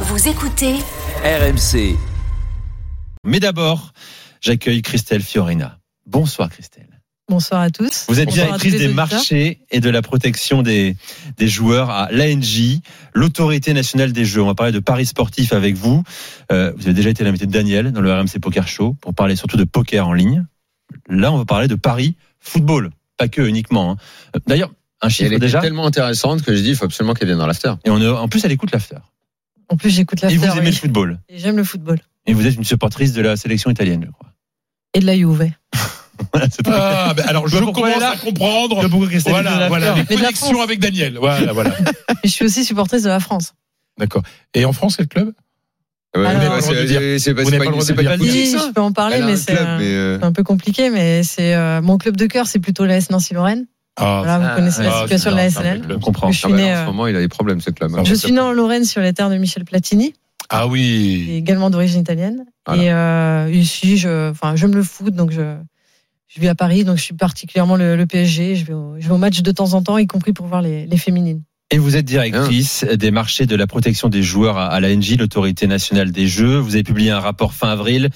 Vous écoutez RMC. Mais d'abord, j'accueille Christelle Fiorina. Bonsoir Christelle. Bonsoir à tous. Vous êtes Bonsoir directrice des marchés et de la protection des, des joueurs à l'ANJ, l'autorité nationale des jeux. On va parler de paris sportifs avec vous. Euh, vous avez déjà été l'invité de Daniel dans le RMC Poker Show pour parler surtout de poker en ligne. Là, on va parler de paris football, pas que uniquement. hein. Euh, D'ailleurs, un chiffre elle était déjà. tellement intéressante que je dis il faut absolument qu'elle vienne dans l'after. Et on, est- en plus, elle écoute l'after. En plus, j'écoute la Et vous aimez le football. Et j'aime le football. Et vous êtes une supportrice de la sélection italienne, je crois. Et de la Juve. Voilà. Ah, ben alors je Bah, commence à comprendre. Voilà, voilà, les Mais connexions France. avec Daniel. Voilà, voilà. Et je suis aussi supportrice de la France. D'accord. Et en France, quel club? Ouais, c'est- pas pas Vous c'est n'avez pas pas ça. je peux en parler, mais c'est un, mais, euh, c'est un peu compliqué. Mais c'est euh, mon club de cœur, c'est plutôt l'AS Nancy-Lorraine. Ah, Voilà, vous ah, connaissez la ah, situation de la SNL. club. On comprend. Je suis né, en euh, ce moment, il a des problèmes ce club. hein. Je suis né en Lorraine sur les terres de Michel Platini, ah qui est oui. également d'origine italienne. Voilà. Et euh, ici, je, enfin, j'aime le foot, donc je, je vis à Paris, donc je suis particulièrement le, le PSG. Je vais, au, je vais au match de temps en temps, y compris pour voir les, les féminines. Et vous êtes directrice des marchés de la protection des joueurs à, à l'ANJ, l'autorité nationale des jeux. Vous avez publié un rapport fin avril.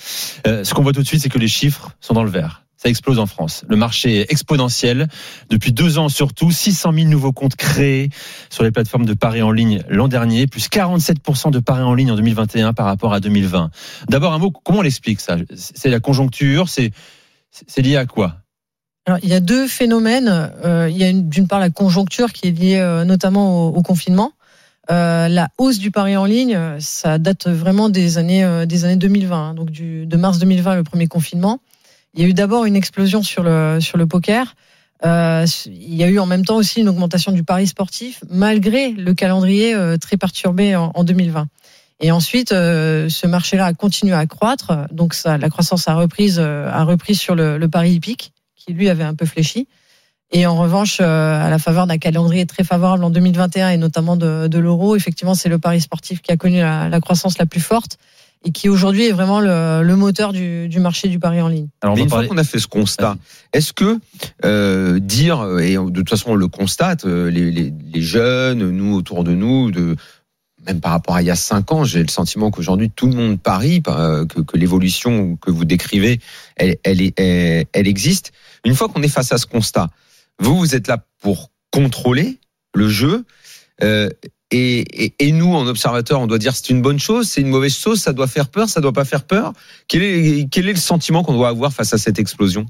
Euh, ce qu'on voit tout de suite, c'est que les chiffres sont dans le vert. Ça explose en France. Le marché est exponentiel. Depuis deux ans surtout, 600 000 nouveaux comptes créés sur les plateformes de paris en ligne l'an dernier, plus 47% de paris en ligne en 2021 par rapport à 2020. D'abord un mot, comment on l'explique ça? C'est la conjoncture, c'est lié à quoi? Alors, il y a deux phénomènes. Euh, il y a une- d'une part la conjoncture qui est liée euh, notamment au, confinement. Euh, la hausse du pari en ligne, ça date vraiment des années des années 2020, hein, donc de mars 2020, le premier confinement. Il y a eu d'abord une explosion sur le sur le poker. Euh, il y a eu en même temps aussi une augmentation du pari sportif, malgré le calendrier euh, très perturbé en, en 2020. Et ensuite, euh, ce marché-là a continué à croître, donc ça, la croissance a repris, a repris sur le, le pari hippique qui lui avait un peu fléchi. Et en revanche, euh, à la faveur d'un calendrier très favorable en 2021 et notamment de, de l'euro, effectivement, c'est le pari sportif qui a connu la, la croissance la plus forte et qui aujourd'hui est vraiment le, le moteur du, du marché du pari en ligne. Alors, on une fois qu'on a fait ce constat, est-ce que euh, dire et de toute façon on le constate, euh, les, les, les jeunes, nous autour de nous, de même par rapport à il y a cinq ans, j'ai le sentiment qu'aujourd'hui tout le monde parie, euh, que, que l'évolution que vous décrivez, elle, elle, est, elle, elle existe. Une fois qu'on est face à ce constat, vous vous êtes là pour contrôler le jeu. euh, et, nous, en observateur, on doit dire c'est une bonne chose, c'est une mauvaise chose, ça doit faire peur, ça doit pas faire peur. Quel est, quel est le sentiment qu'on doit avoir face à cette explosion?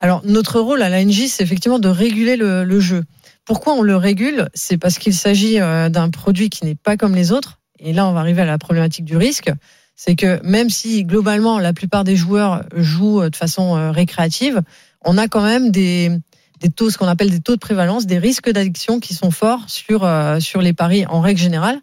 Alors, notre rôle à l'ANJ, c'est effectivement de réguler le, le jeu. Pourquoi on le régule? C'est parce qu'il s'agit euh, d'un produit qui n'est pas comme les autres. Et là, on va arriver à la problématique du risque. C'est que même si globalement la plupart des joueurs jouent euh, de façon euh, récréative, on a quand même des, des taux, ce qu'on appelle des taux de prévalence, des risques d'addiction qui sont forts sur, euh, sur les paris en règle générale.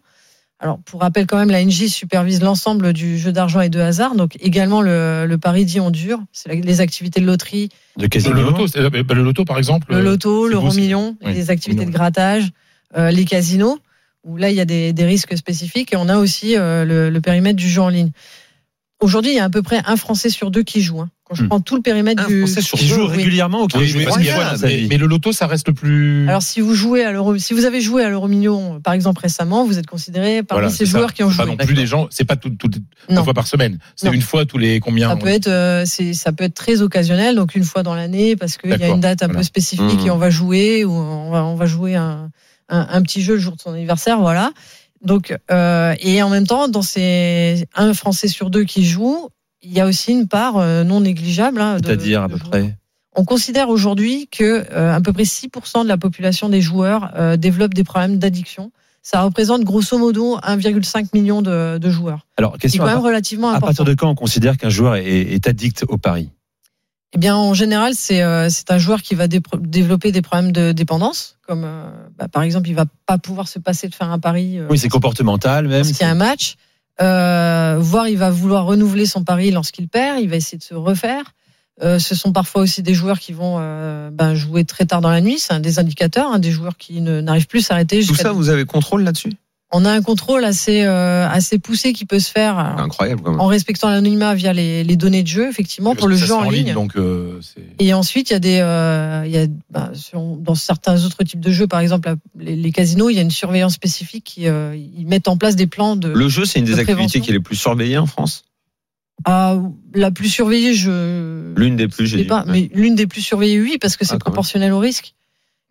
Alors, pour rappel, quand même, l'ANJ supervise l'ensemble du jeu d'argent et de hasard, donc également le, le pari dit en dur, c'est la- les activités de loterie, de casino. Le loto, c'est- euh, bah, le loto par exemple. le loto, c'est l'euro million, oui, les activités de grattage, euh, les casinos, où là il y a des, des risques spécifiques, et on a aussi euh, le, le périmètre du jeu en ligne. Aujourd'hui, il y a à peu près un Français sur deux qui joue. hein. Quand je Hmm. prends tout le périmètre Un du. Français sur Qui joue Oui. régulièrement qui Oui, joue mais, une parce le loto, ça reste le plus. Alors si vous jouez à l'euro, si vous avez joué à l'euro million, par exemple récemment, vous êtes considéré parmi Voilà, ces ça. joueurs qui ont Pas joué. non plus des gens. C'est pas tout, Non. fois par semaine. C'est Non. une fois tous les combien Ça peut être, euh, c'est, ça peut être très occasionnel, donc une fois dans l'année, parce qu'il y a une date un peu spécifique Mhm. et on va jouer ou on va, on va jouer un, un, un petit jeu le jour de son anniversaire, voilà. Donc euh, et en même temps, dans ces un Français sur deux qui joue, il y a aussi une part euh, non négligeable. hein, C'est-à-dire à peu près. On considère aujourd'hui que euh, à peu près 6% de la population des joueurs euh, développent des problèmes d'addiction. Ça représente grosso modo 1,5 million de, de joueurs. Alors, C'est question quand à, même relativement à partir de quand on considère qu'un joueur est, est addict au pari Eh bien, en général, c'est euh, un joueur qui va dé- développer des problèmes de dépendance, comme bah, par exemple, il va pas pouvoir se passer de faire un pari Oui, c'est comportemental même. lorsqu'il y a un match, euh, voire il va vouloir renouveler son pari lorsqu'il perd, il va essayer de se refaire. Euh, ce sont parfois aussi des joueurs qui vont euh, ben, jouer très tard dans la nuit, c'est un des indicateurs, hein, des joueurs qui n'arrivent plus à s'arrêter. Tout ça, vous avez contrôle là-dessus? On a un contrôle assez euh, assez poussé qui peut se faire alors, Incroyable quand même. en respectant l'anonymat via les, les données de jeu, effectivement, pour le jeu en ligne. Donc, euh, Et ensuite, il y a des, euh, il y a, bah, sur- dans certains autres types de jeux, par exemple les, les casinos, il y a une surveillance spécifique qui euh, ils mettent en place des plans de. Le jeu, c'est une des de activités qui est les plus surveillées en France? Ah, la plus surveillée, je. L'une des plus, je j'ai sais dit. pas, mais l'une des plus surveillées, oui, parce que c'est Ah, proportionnel au risque.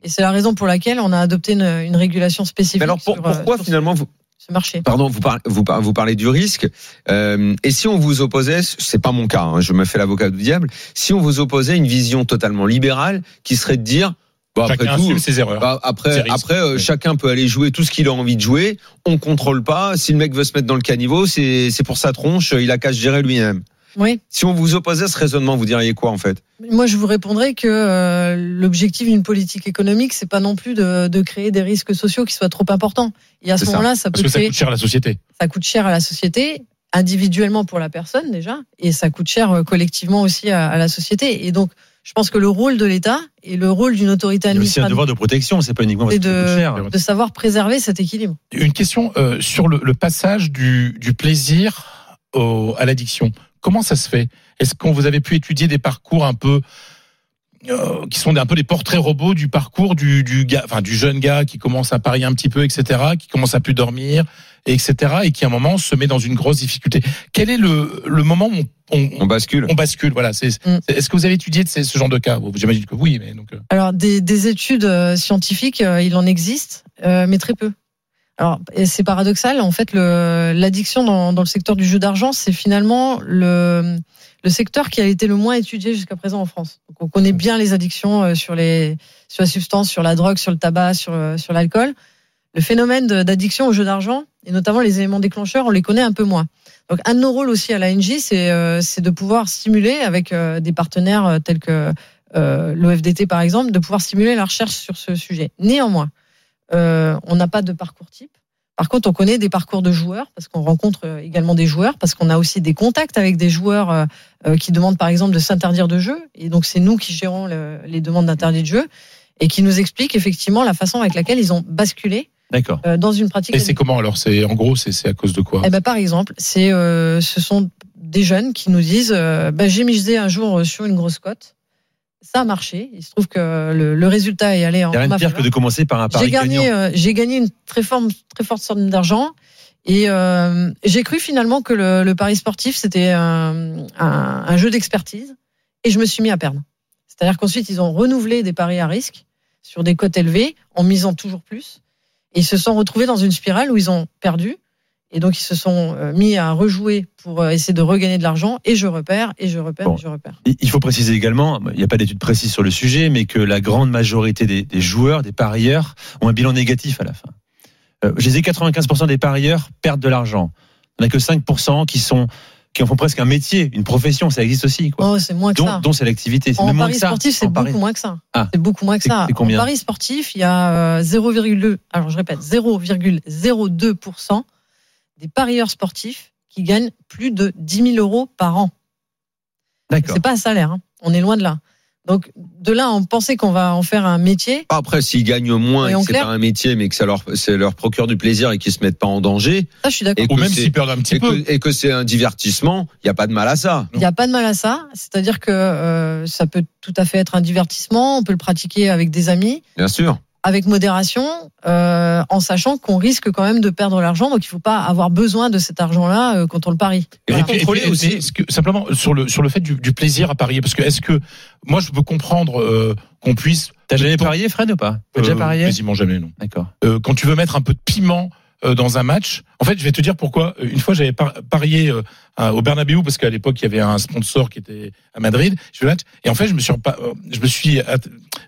Et c'est la raison pour laquelle on a adopté une, une régulation spécifique Mais alors pour- sur, euh, pourquoi sur finalement vous, ce marché. Pardon, vous parlez, vous, par- vous parlez du risque. Euh, et si on vous opposait, c'est pas mon cas, hein, je me fais l'avocat du diable. Si on vous opposait une vision totalement libérale, qui serait de dire, bon, après Chacun tout, ses erreurs. bah, après, après, euh, chacun peut aller jouer tout ce qu'il a envie de jouer. On contrôle pas. Si le mec veut se mettre dans le caniveau, c'est c'est pour sa tronche. Il a qu'à se gérer lui-même. Oui. Si on vous opposait ce raisonnement, vous diriez quoi en fait? Moi, je vous répondrai que euh, l'objectif d'une politique économique, c'est pas non plus de, de créer des risques sociaux qui soient trop importants. Et à ce C'est ça. moment-là, ça Parce peut que ça coûte cher à la société. ça coûte cher à la société, individuellement pour la personne déjà, et ça coûte cher euh, collectivement aussi à, à la société. Et donc, je pense que le rôle de l'État et le rôle d'une autorité Il y a aussi un administrative, devoir de protection, c'est pas uniquement parce Et que ça de- coûte cher. de savoir préserver cet équilibre. Une question euh, sur le, le passage du, du plaisir au- à l'addiction. Comment ça se fait? Est-ce qu'on vous avez pu étudier des parcours un peu euh, qui sont un peu des portraits robots du parcours du, du gars, enfin du jeune gars qui commence à parier un petit peu, etc., qui commence à plus dormir, etc., et qui à un moment se met dans une grosse difficulté? Quel est le, le moment où on, on, On bascule. on bascule Voilà. C'est, Mm. Est-ce que vous avez étudié ces- ce genre de cas? J'imagine que oui, mais donc. euh, Alors, des, des études euh, scientifiques, euh, il en existe, euh, mais très peu. Alors, c'est paradoxal. En fait, l'addiction dans, dans le secteur du jeu d'argent, c'est finalement le, le secteur qui a été le moins étudié jusqu'à présent en France. Donc, on connaît bien les addictions euh, sur les sur la substance, sur la drogue, sur le tabac, sur euh, sur l'alcool. Le phénomène d'addiction au jeu d'argent et notamment les éléments déclencheurs, on les connaît un peu moins. Donc, un de nos rôles aussi à l'ANJ, c'est euh, de pouvoir stimuler avec euh, des partenaires tels que euh, l'OFDT par exemple, de pouvoir stimuler la recherche sur ce sujet. Néanmoins, euh, on n'a pas de parcours type. Par contre, on connaît des parcours de joueurs parce qu'on rencontre euh, également des joueurs, parce qu'on a aussi des contacts avec des joueurs euh, euh, qui demandent par exemple de s'interdire de jeu. Et donc c'est nous qui gérons le- les demandes d'interdit de jeu et qui nous expliquent effectivement la façon avec laquelle ils ont basculé D'accord. dans une pratique. Et c'est comment alors? C'est en gros, c'est c'est à cause de quoi? Eh ben, par exemple, c'est, euh, ce sont des jeunes qui nous disent euh, bah, j'ai misé un jour sur une grosse cote, ça a marché. Il se trouve que le, le résultat est allé en Il n'y a rien de pire que de commencer par un pari J'ai gagné, euh, j'ai gagné une très forte, très forte somme d'argent. Et euh, j'ai cru finalement que le, le pari sportif c'était un, un, un jeu d'expertise, et je me suis mis à perdre. C'est-à-dire qu'ensuite ils ont renouvelé des paris à risque sur des cotes élevées en misant toujours plus, et ils se sont retrouvés dans une spirale où ils ont perdu, et donc ils se sont euh, mis à rejouer pour euh, essayer de regagner de l'argent. Et je repère, et je repère, Bon. et je repère. Il faut préciser également, il n'y a pas d'études précises sur le sujet, mais que la grande majorité des, des joueurs, des parieurs, ont un bilan négatif à la fin. Euh, je disais 95% des parieurs perdent de l'argent. Il n'y en a que 5% qui sont qui en font presque un métier, une profession, ça existe aussi. Quoi. Oh, c'est moins que ça. dont c'est l'activité. C'est En même moins pari que ça. sportif, c'est En pari- beaucoup moins que ça. Ah. C'est beaucoup moins que C'est- ça. c'est combien en pari sportif, il y a euh, 0,2, alors je répète, 0,02% des parieurs sportifs qui gagnent plus de 10 000 euros par an. D'accord. C'est pas un salaire, hein. on est loin de là. Donc de là, on pensait qu'on va en faire un métier. Après, s'ils gagnent moins et que c'est pas un métier, mais que ça leur, c'est leur procure du plaisir et qu'ils se mettent pas en danger, Ça, je suis d'accord. Et Ou même s'ils perdent un petit et peu. que, et que c'est un divertissement, il n'y a pas de mal à ça. Il n'y a pas de mal à ça. C'est-à-dire que euh, ça peut tout à fait être un divertissement. On peut le pratiquer avec des amis. Bien sûr. Avec modération, euh, en sachant qu'on risque quand même de perdre l'argent. Donc, il ne faut pas avoir besoin de cet argent-là euh, quand on le parie. Et puis, aussi. est-ce que- simplement sur le sur le fait du, du plaisir à parier, parce que est-ce que moi je peux comprendre euh, qu'on puisse. T'as jamais parié, Fred, ou pas? T'as déjà parié? Quasiment jamais, non. D'accord. Euh, quand tu veux mettre un peu de piment euh, dans un match, en fait, je vais te dire pourquoi. Une fois, j'avais par- parié euh, à- au Bernabéu parce qu'à l'époque, il y avait un sponsor qui était à Madrid. Je match, et en fait, je me suis euh, je me suis at-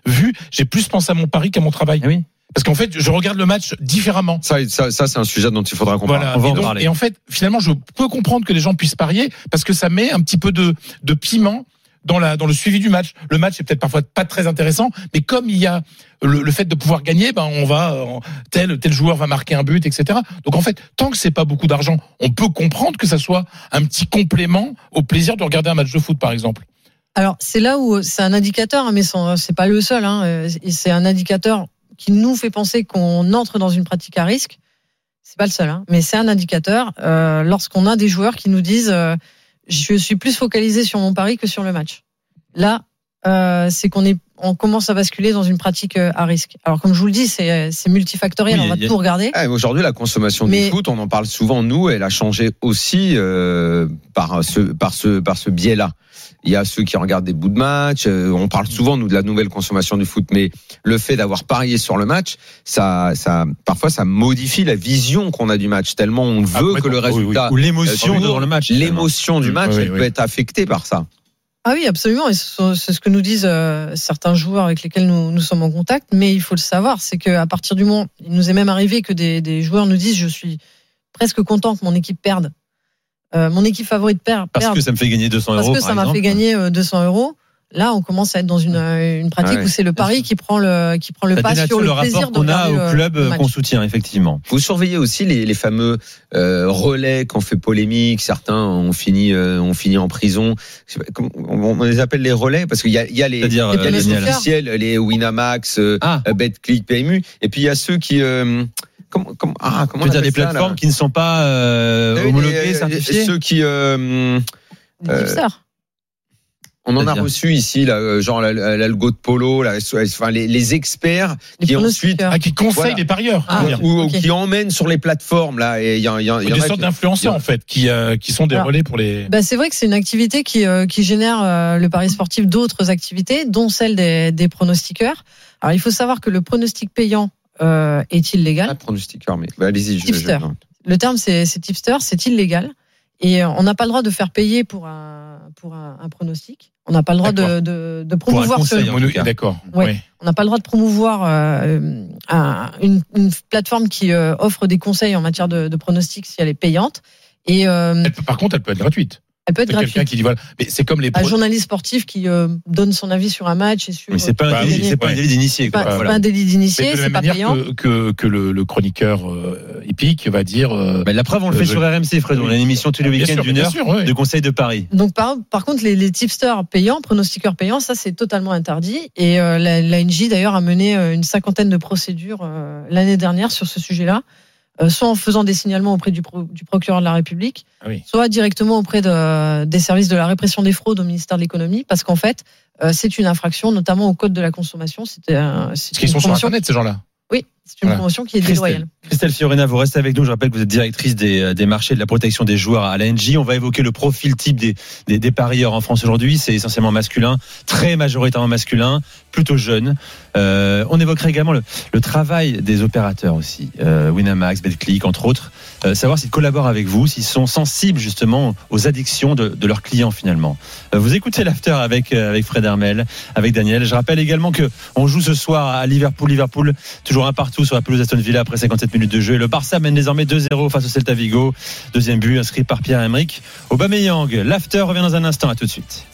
vu, j'ai plus pensé à mon pari qu'à mon travail. Ah oui. Parce qu'en fait, je regarde le match différemment. Ça, ça, ça c'est un sujet dont il faudra qu'on parle. Voilà. On va et, en parler. et en fait, finalement, je peux comprendre que les gens puissent parier parce que ça met un petit peu de, de piment dans le suivi du match. Le match est peut-être parfois pas très intéressant, mais comme il y a le, fait de pouvoir gagner, ben on va euh, tel tel joueur va marquer un but, etc. Donc en fait, tant que c'est pas beaucoup d'argent, on peut comprendre que ça soit un petit complément au plaisir de regarder un match de foot, par exemple. Alors, c'est là où c'est un indicateur, hein, mais ce c'est pas le seul. Hein, euh, c'est un indicateur qui nous fait penser qu'on entre dans une pratique à risque. c'est pas le seul, hein, mais c'est un indicateur. Euh, Lorsqu'on a des joueurs qui nous disent, euh, je suis plus focalisé sur mon pari que sur le match. Là, euh, c'est qu'on est, on commence à basculer dans une pratique euh, à risque. Alors comme je vous le dis, c'est c'est multifactoriel. Oui, on va a- tout regarder. Ah, Aujourd'hui, la consommation Mais- du foot, on en parle souvent, nous, elle a changé aussi euh, par ce, par ce, par ce biais-là. Il y a ceux qui regardent des bouts de match. euh, on parle souvent, nous, de la nouvelle consommation du foot, mais le fait d'avoir parié sur le match, ça, ça, parfois, ça modifie la vision qu'on a du match, tellement on Ah, veut que le complètement. Oui, oui. résultat, Ou l'émotion Euh, le match. l'émotion du match, oui, elle peut être affectée par ça. Ah oui, absolument. Et c'est ce que nous disent euh, certains joueurs avec lesquels nous, nous sommes en contact. Mais il faut le savoir, c'est qu'à partir du moment, il nous est même arrivé que des, des joueurs nous disent, je suis presque content que mon équipe perde. Euh, mon équipe favorite perd. Parce que ça me fait gagner 200 parce euros. que par ça m'a fait gagner euh, 200 euros. Là, on commence à être dans une, euh, une pratique Ouais. où c'est le pari qui prend le, qui prend le Ça pas sur le, le plaisir qu'on a au club euh, qu'on soutient, effectivement. Vous surveillez aussi les, les fameux euh, relais qu'on fait polémique. Certains ont fini, euh, ont fini en prison. On, on les appelle les relais parce qu'il y a, il y a les, Les il y a euh, les officiels, les Winamax, euh, Ah, BetClick, PMU, et puis il y a ceux qui, euh, comment, comment, ah, comment tu veux dire des ça, là plateformes qui ne sont pas euh, homologuées, les- certifiées Ceux qui, euh, Des Euh, on en a reçu ici, là, euh, genre la- la- l'algo de polo, là, enfin les, les experts Les qui ensuite. Ah, qui conseille Voilà. les parieurs. Ah, ou, qui emmènent sur les plateformes là, et il y, il y il y des a sortes d'influenceurs en fait qui euh, qui sont des Alors, relais pour les Bah, c'est vrai que c'est une activité qui, euh, qui génère euh, le pari sportif d'autres activités, dont celle des, des pronostiqueurs. Alors, il faut savoir que le pronostic payant euh, est illégal. Ah, pronostiqueur, mais bah, allez-y. je- je- Tipster. Le terme, c'est c'est tipster, c'est illégal. Et euh, on n'a pas le droit de faire payer pour un, pour un, un pronostic. On n'a pas le droit de, de, de promouvoir ce, conseil, en tout cas. D'accord. Ouais. Ouais. on n'a pas le droit de promouvoir euh, un- une, une plateforme qui euh, offre des conseils en matière de, de pronostic si elle est payante. Et euh, Elle peut- par contre, elle peut être gratuite. Elle peut être C'est quelqu'un gratuite. qui dit voilà. Mais c'est comme les Un journaliste sportif qui euh, donne son avis sur un match et sur. Mais c'est pas, Bah un délit- oui, c'est pas un délit d'initié. quoi. pas, c'est Voilà. pas un délit d'initié, c'est même pas payant. que, que, que le, le chroniqueur euh, hippique va dire. euh, Bah, la preuve, on le fait Euh, sur RMC, Fred. On a une émission tous les week-ends d'une heure sûr, ouais. de paris. Donc par, par contre les, les tipsters payants, pronostiqueurs payants, ça c'est totalement interdit. Et euh, la, la NJ d'ailleurs a mené euh, une cinquantaine de procédures euh, l'année dernière sur ce sujet-là, euh, soit en faisant des signalements auprès du, pro- du procureur de la République, Ah oui. soit directement auprès de, des services de la répression des fraudes au ministère de l'économie, parce qu'en fait euh, c'est une infraction, notamment au code de la consommation. C'était c'est Parce qu'ils sont sur Internet, ces gens-là? Oui, c'est une Voilà. promotion qui est Christelle. déloyale. Christelle Fiorina, vous restez avec nous. Je rappelle que vous êtes directrice des, des marchés de la protection des joueurs à l'ANJ. On va évoquer le profil type des, des, des parieurs en France aujourd'hui. C'est essentiellement masculin, très majoritairement masculin, plutôt jeune. Euh, on évoquera également le, le travail des opérateurs aussi, euh, Winamax, BetClick, entre autres. Euh, savoir s'ils collaborent avec vous, s'ils sont sensibles justement aux addictions de, de leurs clients finalement. Euh, vous écoutez l'after avec, euh, avec Fred Hermel, avec Daniel. Je rappelle également que on joue ce soir à Liverpool, Liverpool, toujours un partout sur la pelouse Aston Villa après 57 minutes de jeu. Le Barça mène désormais 2-0 face au Celta Vigo. Deuxième but inscrit par Pierre-Emerick Aubameyang. L'after revient dans un instant. À tout de suite.